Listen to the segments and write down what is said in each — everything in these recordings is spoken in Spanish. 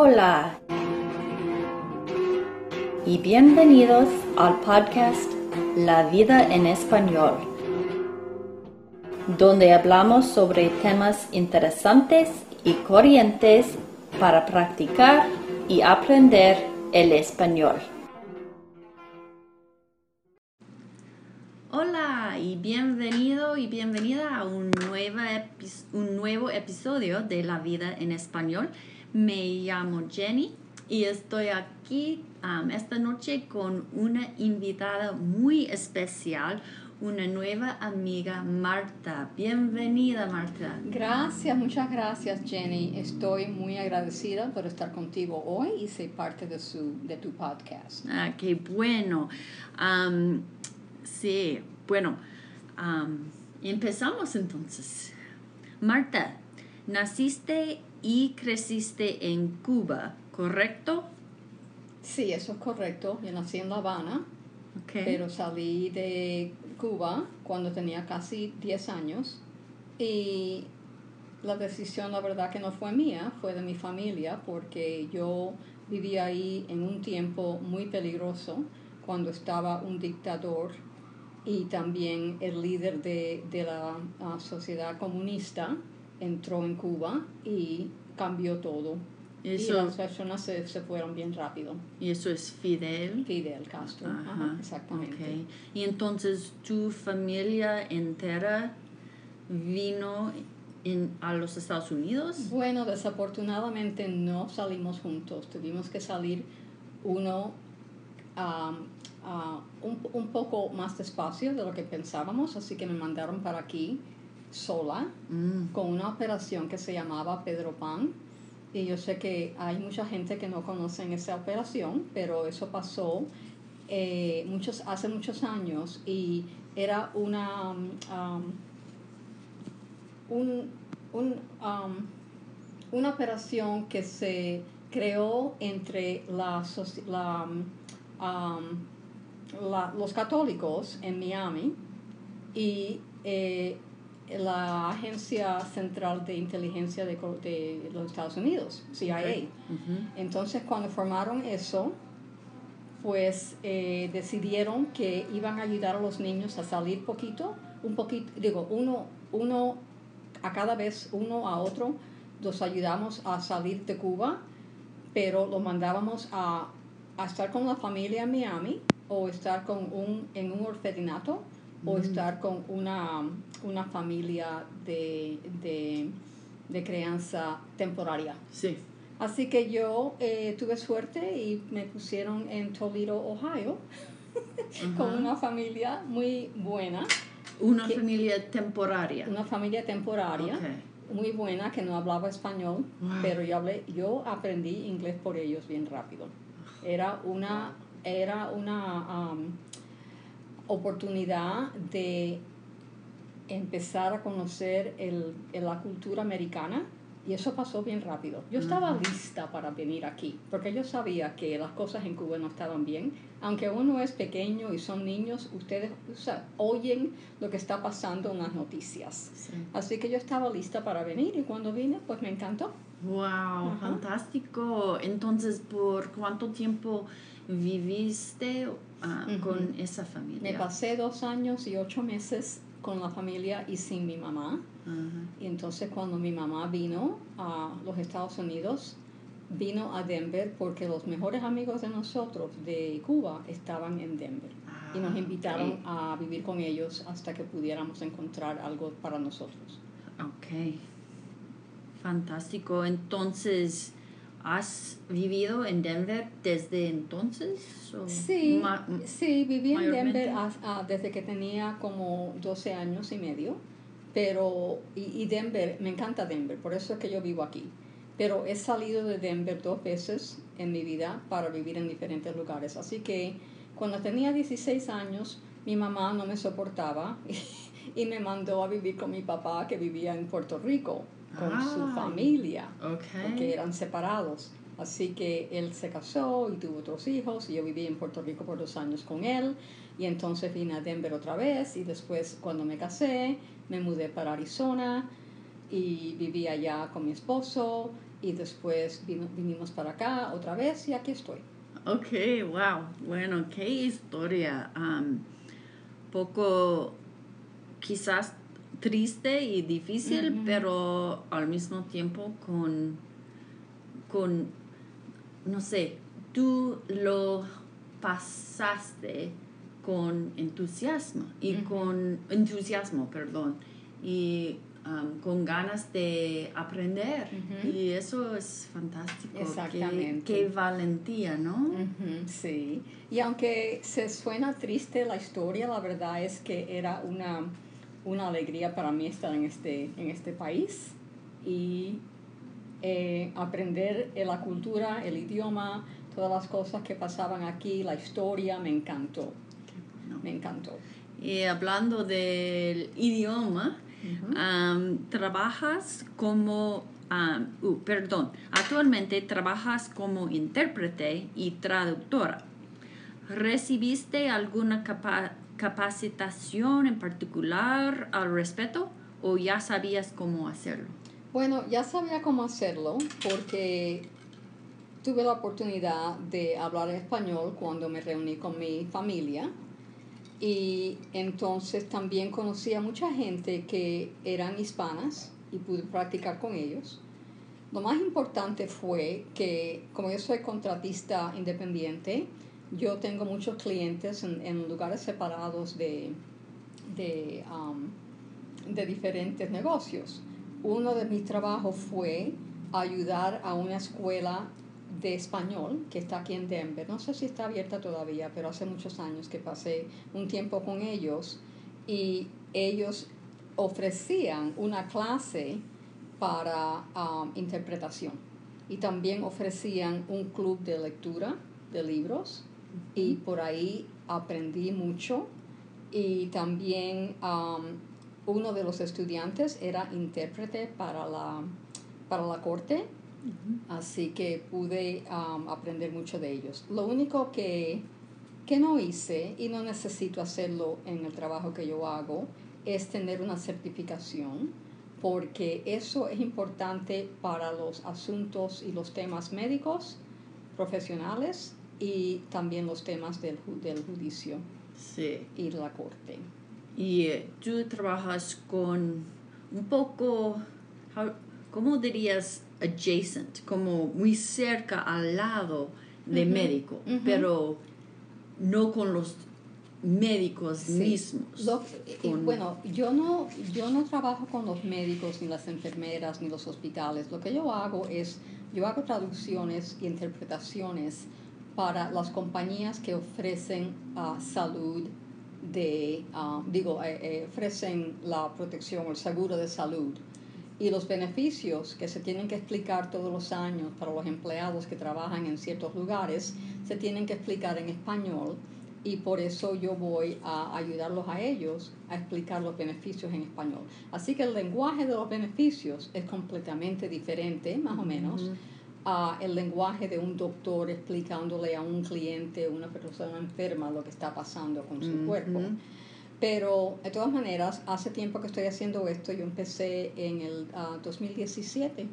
Hola y bienvenidos al podcast La vida en español, donde hablamos sobre temas interesantes y corrientes para practicar y aprender el español. Hola y bienvenido y bienvenida a un, un nuevo episodio de La vida en español. Me llamo Jenny y estoy aquí um, esta noche con una invitada muy especial, una nueva amiga, Marta. Bienvenida, Marta. Gracias, muchas gracias, Jenny. Estoy muy agradecida por estar contigo hoy y ser parte de, su, de tu podcast. Ah, qué bueno. Um, sí, bueno, um, empezamos entonces. Marta, naciste y creciste en Cuba, ¿correcto? Sí, eso es correcto. Yo nací en La Habana, pero salí de Cuba cuando tenía casi 10 años y la decisión, la verdad que no fue mía, fue de mi familia porque yo vivía ahí en un tiempo muy peligroso cuando estaba un dictador y también el líder de, la ah, sociedad comunista entró en Cuba y cambió todo. y las personas se, fueron bien rápido. ¿Y eso es Fidel? Fidel Castro, exactamente. Y entonces tu familia entera vino en, a los Estados Unidos? Bueno, desafortunadamente no salimos juntos. Tuvimos que salir uno un, un poco más despacio de lo que pensábamos, así que me mandaron para aquí sola mm. con una operación que se llamaba Pedro Pan. Y yo sé que hay mucha gente que no conocen esa operación, pero eso pasó eh, muchos, hace muchos años y era una, um, un, un, um, una operación que se creó entre la, um, la, los católicos en Miami y eh, la Agencia Central de Inteligencia de, de los Estados Unidos, CIA. Entonces, cuando formaron eso, pues eh, decidieron que iban a ayudar a los niños a salir poquito, un poquito, digo, uno, uno a cada vez, uno a otro, los ayudamos a salir de Cuba, pero los mandábamos a, a estar con la familia en Miami o estar con un, en un orfanato o mm. estar con una, una familia de, de, de, crianza temporaria. Sí. Así que yo eh, tuve suerte y me pusieron en Toledo, Ohio, con una familia muy buena. Una familia temporaria. Una familia temporaria. Muy buena, que no hablaba español, pero yo, hablé, yo aprendí inglés por ellos bien rápido. Era una, era una um, oportunidad de empezar a conocer el, la cultura americana y eso pasó bien rápido. Yo estaba lista para venir aquí, porque yo sabía que las cosas en Cuba no estaban bien. Aunque uno es pequeño y son niños, ustedes oyen lo que está pasando en las noticias. Así que yo estaba lista para venir y cuando vine, pues me encantó. ¡Wow! Fantástico. Entonces, ¿por cuánto tiempo viviste ah, con esa familia? Me pasé dos años y ocho meses con la familia y sin mi mamá. Y entonces cuando mi mamá vino a los Estados Unidos, vino a Denver porque los mejores amigos de nosotros de Cuba estaban en Denver. y nos ah, invitaron a vivir con ellos hasta que pudiéramos encontrar algo para nosotros. Ok. Fantástico. Entonces, ¿Has vivido en Denver desde entonces? sí, sí, viví en Denver desde que tenía como 12 años y medio, pero, y, Denver, me encanta Denver, por eso es que yo vivo aquí, pero he salido de Denver dos veces en mi vida para vivir en diferentes lugares, así que cuando tenía 16 años, mi mamá no me soportaba y me mandó a vivir con mi papá que vivía en Puerto Rico con su familia, porque eran separados. Así que él se casó y tuvo otros hijos y yo viví en Puerto Rico por dos años con él y entonces vine a Denver otra vez y después cuando me casé me mudé para Arizona y viví allá con mi esposo y después vino- vinimos para acá otra vez y aquí estoy. Ok, wow. Bueno, qué historia. Am, poco, quizás triste y difícil, pero al mismo tiempo con, con, no sé, tú lo pasaste con entusiasmo y con entusiasmo, perdón, y con ganas de aprender. Y eso es fantástico. Qué- Exactamente. Qué, valentía, ¿no? Sí. Y aunque se suena triste la historia, la verdad es que era una, una alegría para mí estar en este, en este país y eh, aprender la cultura, el idioma, todas las cosas que pasaban aquí, la historia, me encantó, me encantó. Y hablando del idioma, trabajas como, uh, perdón, actualmente trabajas como intérprete y traductora. ¿Recibiste alguna capa- capacitación en particular al respecto o ya sabías cómo hacerlo? Bueno, ya sabía cómo hacerlo porque tuve la oportunidad de hablar español cuando me reuní con mi familia y entonces también conocí a mucha gente que eran hispanas y pude practicar con ellos. Lo más importante fue que como yo soy contratista independiente, yo tengo muchos clientes en, lugares separados de, de, um, de diferentes negocios. Uno de mis trabajos fue ayudar a una escuela de español que está aquí en Denver. No sé si está abierta todavía, pero hace muchos años que pasé un tiempo con ellos y ellos ofrecían una clase para um, interpretación y también ofrecían un club de lectura de libros y por ahí aprendí mucho y también um, uno de los estudiantes era intérprete para la, para la corte, así que pude um, aprender mucho de ellos. Lo único que, que no hice y no necesito hacerlo en el trabajo que yo hago es tener una certificación porque eso es importante para los asuntos y los temas médicos, profesionales y también los temas del, del judicio Sí. y la corte. Y eh, tú trabajas con un poco, how- ¿cómo dirías? Adjacent, como muy cerca al lado de Ujú, médico, ujú. pero no con los médicos Sí. mismos. Lo- y con- bueno, yo no, yo no trabajo con los médicos, ni las enfermeras, ni los hospitales. Lo que yo hago es, yo hago traducciones y interpretaciones para las compañías que ofrecen ah, salud de, ah, digo, eh, eh, ofrecen la protección o el seguro de salud y los beneficios que se tienen que explicar todos los años para los empleados que trabajan en ciertos lugares se tienen que explicar en español y por eso yo voy a ayudarlos a ellos a explicar los beneficios en español. Así que el lenguaje de los beneficios es completamente diferente, más o menos, Ujú. El lenguaje de un doctor explicándole a un cliente, una persona enferma, lo que está pasando con su Ujú. cuerpo. Pero de todas maneras, hace tiempo que estoy haciendo esto, yo empecé en el ah, 2017,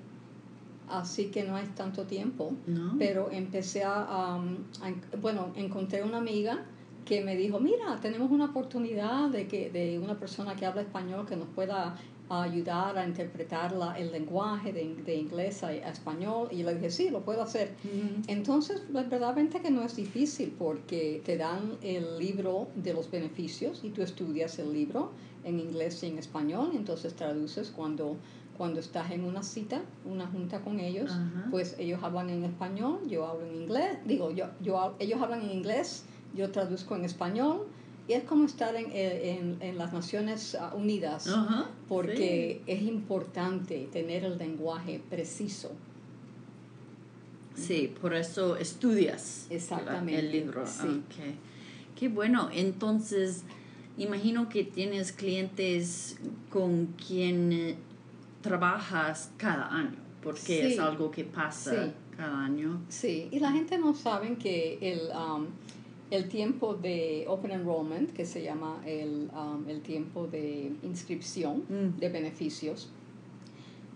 así que no es tanto tiempo, ¿No? pero empecé a, um, a en- bueno, encontré una amiga que me dijo, mira, tenemos una oportunidad de que de una persona que habla español que nos pueda ayudar a interpretar la- el lenguaje de, de inglés a, a español. Y le dije, sí, lo puedo hacer. Ujú. Entonces, pues, verdaderamente que no es difícil porque te dan el libro de los beneficios y tú estudias el libro en inglés y en español, entonces traduces cuando, cuando estás en una cita, una junta con ellos, Ajá. pues ellos hablan en español, yo hablo en inglés, digo, yo, yo, ellos hablan en inglés, yo traduzco en español, y es como estar en, en, en las Naciones ah, Unidas, porque es importante tener el lenguaje preciso. sí. Sí, por eso estudias Exactamente, el libro. sí. Ok. Qué bueno. Entonces, imagino que tienes clientes con quien eh, trabajas cada año, porque es Sí. algo que pasa Sí. cada año. Sí, y la gente no sabe que el, um, el tiempo de Open Enrollment, que se llama el, um, el tiempo de inscripción Mm. de beneficios,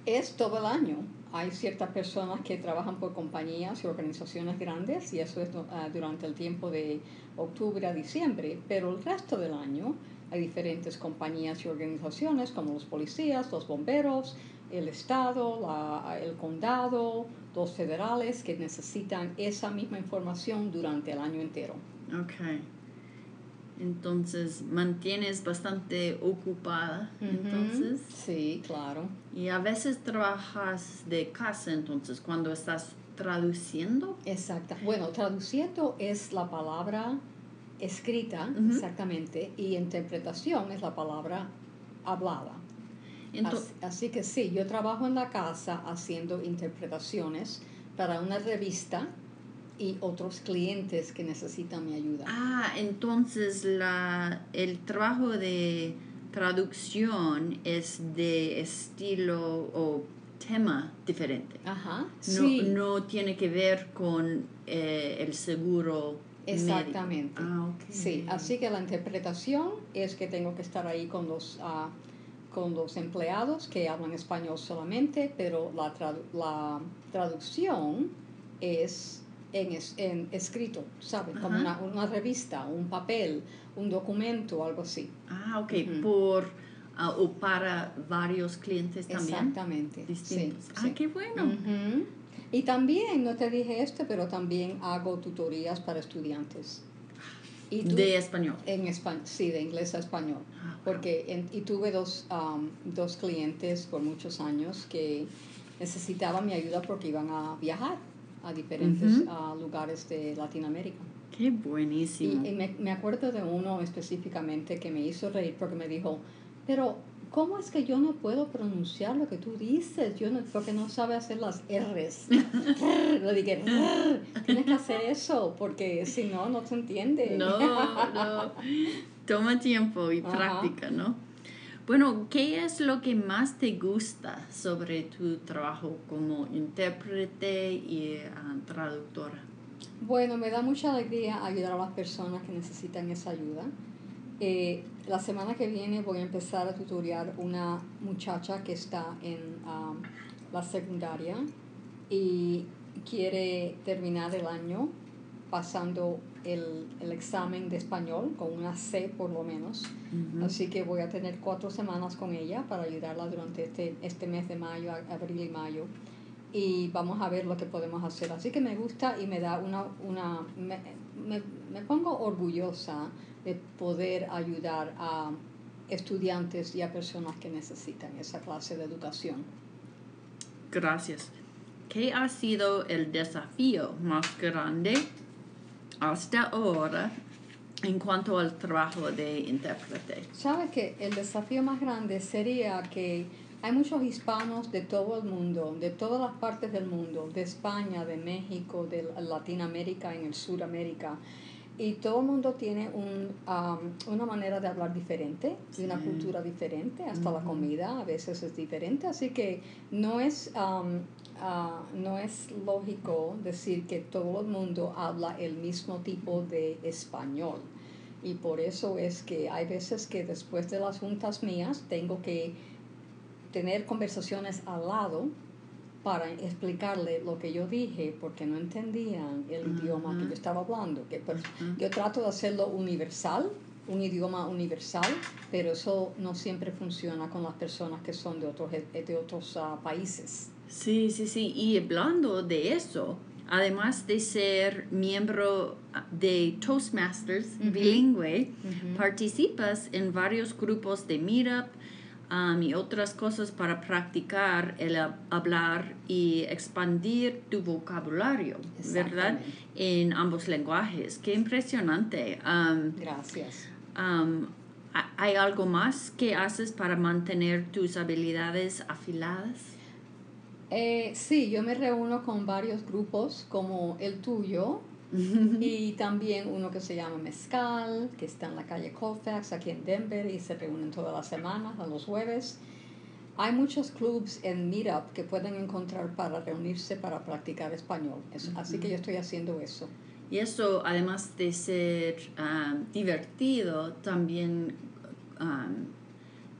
Es todo el año. Hay ciertas personas que trabajan por compañías y organizaciones grandes y eso es ah, durante el tiempo de octubre a diciembre, pero el resto del año hay diferentes compañías y organizaciones como los policías, los bomberos, el Estado, la, el condado, los federales que necesitan esa misma información durante el año entero. Ok. Entonces, mantienes bastante ocupada, entonces. Sí, claro. Y a veces trabajas de casa, entonces, cuando estás traduciendo. Exacto. Bueno, traduciendo es la palabra escrita, exactamente, y interpretación es la palabra hablada. así, que sí, yo trabajo en la casa haciendo interpretaciones para una revista y otros clientes que necesitan mi ayuda. Ah, entonces la, el trabajo de traducción es de estilo o tema diferente. Ajá. No, no tiene que ver con eh, el seguro Exactamente. Ah, Sí, así que la interpretación es que tengo que estar ahí con los, uh, con los empleados que hablan español solamente, pero la, la traducción es en, en escrito, ¿sabes? Como una, una, revista, un papel, un documento, algo así. Ah, ok, por... Uh, o para varios clientes también. Exactamente. Distintos. ah, qué bueno. Y también, no te dije esto, pero también hago tutorías para estudiantes. Y de español. En español, sí, de inglés a español. Ah, Porque y tuve dos, um, dos clientes por muchos años que necesitaban mi ayuda porque iban a viajar a diferentes uh, lugares de Latinoamérica. Qué buenísimo. Y, me, me, acuerdo de uno específicamente que me hizo reír porque me dijo, pero ¿cómo es que yo no puedo pronunciar lo que tú dices? Yo no, porque no sabe hacer las R's. Lo dije, tienes que hacer eso, porque si no, no se entiende. No, no. Toma tiempo y práctica, ¿no? Bueno, ¿qué es lo que más te gusta sobre tu trabajo como intérprete y ah, traductora? Bueno, me da mucha alegría ayudar a las personas que necesitan esa ayuda. Eh, la semana que viene voy a empezar a tutoriar una muchacha que está en um, la secundaria y quiere terminar el año pasando el, el, examen de español con una C por lo menos. Así que voy a tener cuatro semanas con ella para ayudarla durante este, este mes de mayo, abril y mayo. Y vamos a ver lo que podemos hacer. Así que me gusta y me da una... una me, me, me pongo orgullosa de poder ayudar a estudiantes y a personas que necesitan esa clase de educación. Gracias. ¿Qué ha sido el desafío más grande hasta ahora en cuanto al trabajo de intérprete? Sabes que el desafío más grande sería que hay muchos hispanos de todo el mundo, de todas las partes del mundo, de España, de México, de Latinoamérica, en el Suramérica, y todo el mundo tiene un, una manera de hablar diferente y una cultura diferente, hasta la comida a veces es diferente, así que no es, ah, no es lógico decir que todo el mundo habla el mismo tipo de español. Y por eso es que hay veces que después de las juntas mías tengo que tener conversaciones al lado para explicarle lo que yo dije porque no entendían el idioma que yo estaba hablando. Que, pues, Yo trato de hacerlo universal, un idioma universal, pero eso no siempre funciona con las personas que son de otros, de otros ah, países. Sí, sí, sí. Y hablando de eso, además de ser miembro ah, de Toastmasters bilingüe, participas en varios grupos de Meetup y otras cosas para practicar el hablar y expandir tu vocabulario, ¿verdad? En ambos lenguajes. Qué impresionante. Gracias. ¿Hay algo más que haces para mantener tus habilidades afiladas? Eh, sí, yo me reúno con varios grupos como el tuyo, y también uno que se llama Mezcal, que está en la calle Colfax, aquí en Denver, y se reúnen todas las semanas, a los jueves. Hay muchos clubs en Meetup que pueden encontrar para reunirse para practicar español. Así que yo estoy haciendo eso. Y eso, además de ser ah, divertido, también um,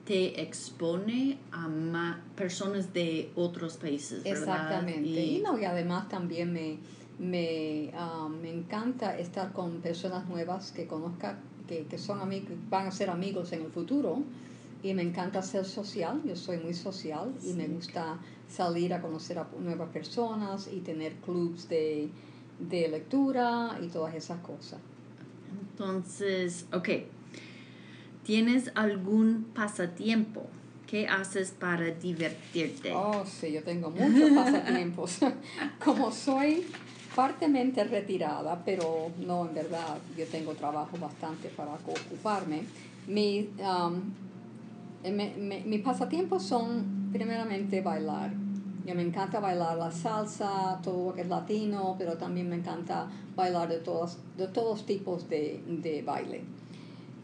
te expone a más personas de otros países, ¿verdad? Exactamente. Y, no, y además también me, me, ah, me encanta estar con personas nuevas que conozca, que, que son amigos, van a ser amigos en el futuro. Y me encanta ser social, yo soy muy social y me gusta salir a conocer a nuevas personas y tener clubs de, de lectura y todas esas cosas. Entonces, ok, ¿tienes algún pasatiempo? ¿Qué haces para divertirte? Oh, sí, yo tengo muchos pasatiempos. Como soy partemente retirada, pero no, en verdad, yo tengo trabajo bastante para ocuparme. Mi, um, mis pasatiempos son primeramente bailar. Yo me encanta bailar la salsa, todo lo que es latino, pero también me encanta bailar de todos, de todos tipos de, de baile.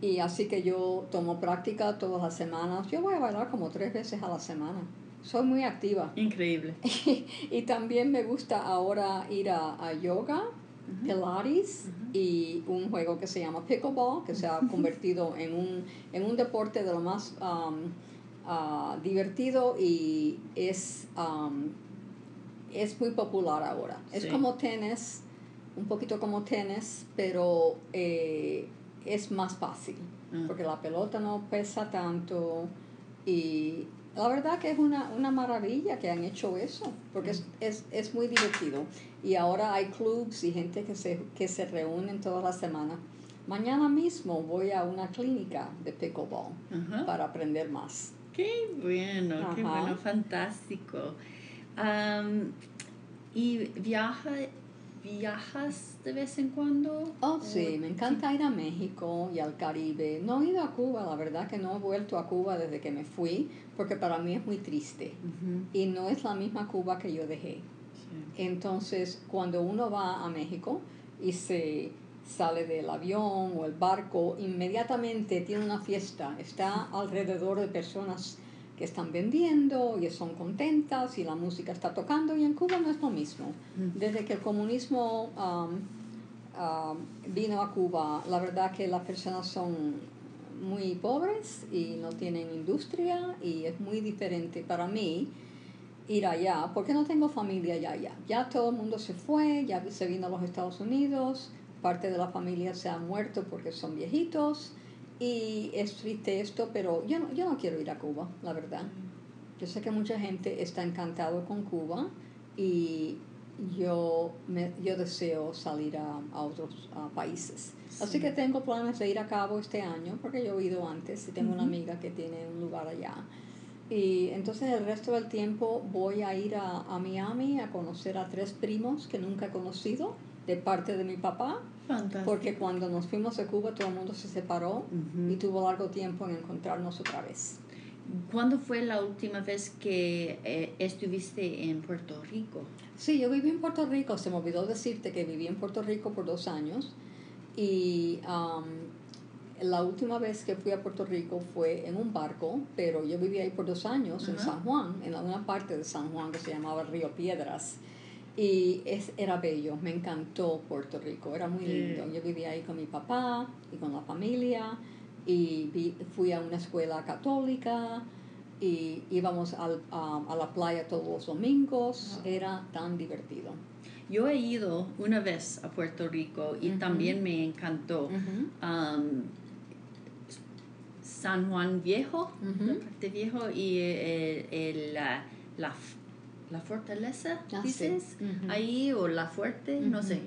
Y así que yo tomo práctica todas las semanas. Yo voy a bailar como tres veces a la semana. Soy muy activa. Increíble. y, también me gusta ahora ir a, yoga, Pilates y un juego que se llama pickleball, que se ha convertido en un, en un deporte de lo más um, uh, divertido y es, um, es muy popular ahora. Es como tenis, un poquito como tenis, pero eh, es más fácil, ah. porque la pelota no pesa tanto y la verdad que es una, una maravilla que han hecho eso, porque es, es, es, muy divertido. Y ahora hay clubs y gente que se, que se reúnen todas las semanas. Mañana mismo voy a una clínica de pickleball para aprender más. Qué bueno, qué bueno, fantástico. ¿Y viaja, viajas de vez en cuando? Oh, sí, me encanta ir a México y al Caribe. No he ido a Cuba, la verdad que no he vuelto a Cuba desde que me fui, porque para mí es muy triste. Y no es la misma Cuba que yo dejé. Entonces, cuando uno va a México y se sale del avión o el barco, inmediatamente tiene una fiesta, está alrededor de personas que están vendiendo y son contentas y la música está tocando y en Cuba no es lo mismo. Desde que el comunismo um, um, vino a Cuba, la verdad que las personas son muy pobres y no tienen industria y es muy diferente para mí ir allá, porque no tengo familia allá, ya. Ya todo el mundo se fue, ya se vino a los Estados Unidos, parte de la familia se ha muerto porque son viejitos y es triste esto, pero yo no, yo no quiero ir a Cuba, la verdad. Yo sé que mucha gente está encantado con Cuba y yo, me, yo deseo salir a, a otros países. Así que tengo planes de ir a Cabo este año, porque yo he ido antes y tengo una amiga que tiene un lugar allá. Y entonces el resto del tiempo voy a ir a, a Miami a conocer a tres primos que nunca he conocido de parte de mi papá porque cuando nos fuimos de Cuba todo el mundo se separó y tuvo largo tiempo en encontrarnos otra vez. ¿Cuándo fue la última vez que eh, estuviste en Puerto Rico? Sí, yo viví en Puerto Rico. Se me olvidó decirte que viví en Puerto Rico por dos años. Y um, la última vez que fui a Puerto Rico fue en un barco, pero yo viví ahí por dos años en San Juan, en una parte de San Juan que se llamaba Río Piedras. Y es, era bello, me encantó Puerto Rico, era muy lindo. Yo vivía ahí con mi papá y con la familia y fui a una escuela católica y íbamos al, a, la playa todos los domingos, era tan divertido. Yo he ido una vez a Puerto Rico y también me encantó. Um, San Juan Viejo, la parte viejo y el, el, la, la la fortaleza, ah, dices, ahí o la fuerte, no sé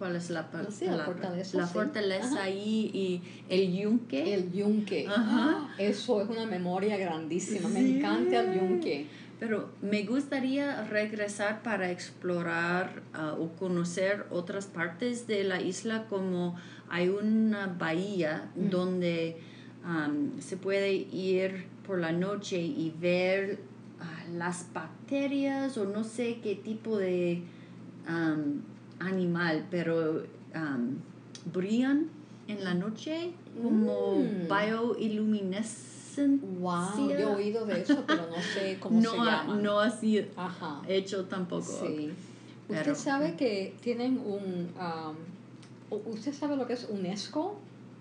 cuál es la, palabra. la fortaleza. La fortaleza ahí y el yunque. El yunque. Ajá. Eso es una memoria grandísima. Me encanta el yunque. Pero me gustaría regresar para explorar ah, o conocer otras partes de la isla como hay una bahía donde se puede ir por la noche y ver las bacterias o no sé qué tipo de animal, pero brillan en la noche como mm. Wow, yo he oído de eso, pero no sé cómo no se llama. No así hecho tampoco. Sí. Usted sabe que tienen un... ¿Usted sabe lo que es UNESCO?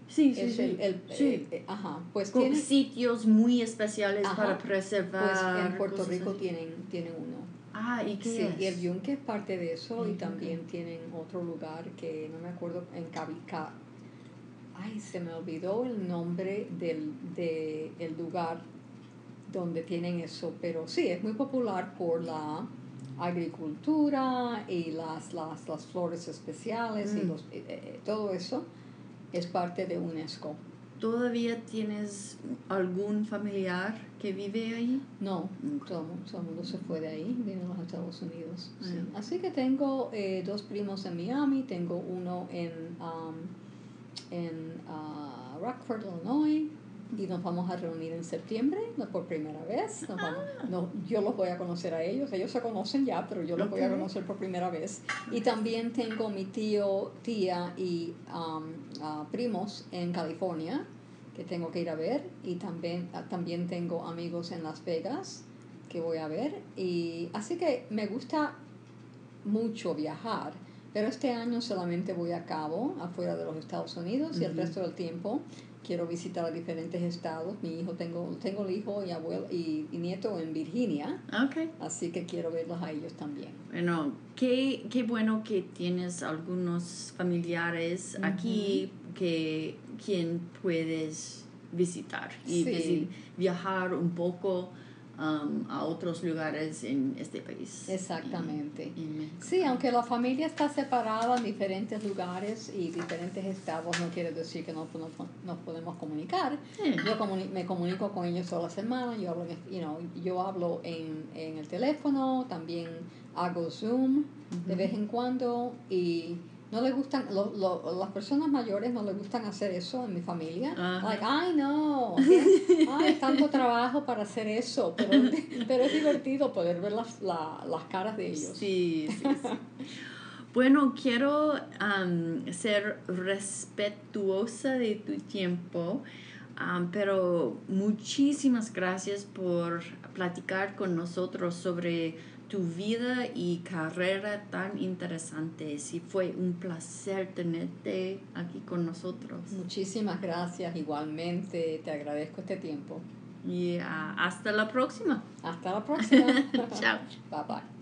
Sí, sí, es sí. el, el- Sí. eh, eh, ajá, pues Con tiene, sitios muy especiales Ajá. para pues preservar. en Puerto Rico así. tienen, tienen uno. Ah, ¿y qué Sí, es? y el Yunque es parte de eso y también tienen otro lugar que no me acuerdo en Cabica. Ay, se me olvidó el nombre del de el lugar donde tienen eso, pero sí, es muy popular por la agricultura y las, las, las flores especiales y Mm. los, eh, eh, todo eso es parte de UNESCO. ¿Todavía tienes algún familiar que vive ahí? No, todo, todo el mundo se fue de ahí, viene a los Estados Unidos. sí. Ah. Así que tengo eh, dos primos en Miami, tengo uno en, um, en ah, Rockford, Illinois, y nos vamos a reunir en septiembre, no por primera vez. Nos vamos- Ah. no, yo los voy a conocer a ellos, ellos se conocen ya, pero yo los voy a conocer por primera vez. Y también tengo mi tío, tía y um, ah, primos en California que tengo que ir a ver y también, ah, también tengo amigos en Las Vegas que voy a ver y así que me gusta mucho viajar pero este año solamente voy a Cabo afuera de los Estados Unidos y el resto del tiempo quiero visitar a diferentes estados mi hijo tengo tengo el hijo y abuelo y, y nieto en Virginia Ok. así que quiero verlos a ellos también Bueno, qué, qué bueno que tienes algunos familiares Ujú. aquí que quien puedes visitar y Sí. viajar un poco um, a otros lugares en este país. exactamente En- en México. Sí, aunque la familia está separada en diferentes lugares y diferentes estados, no quiere decir que no no- nos podemos comunicar. Sí. Yo comuni- me comunico con ellos toda la semana, yo hablo, en, you know, yo hablo en, en el teléfono, también hago Zoom de Ujú. vez en cuando y no le gustan, lo- lo- las personas mayores no les gustan hacer eso en mi familia. Ajá. Like, ay no, ay, tanto trabajo para hacer eso, pero, pero es divertido poder ver las, la- las caras de ellos. Sí, sí, sí. Bueno, quiero ser respetuosa de tu tiempo, pero muchísimas gracias por platicar con nosotros sobre tu vida y carrera tan interesante. Sí, fue un placer tenerte aquí con nosotros. Muchísimas gracias, igualmente te agradezco este tiempo. Y ah, hasta la próxima. Hasta la próxima. Chao. Bye bye.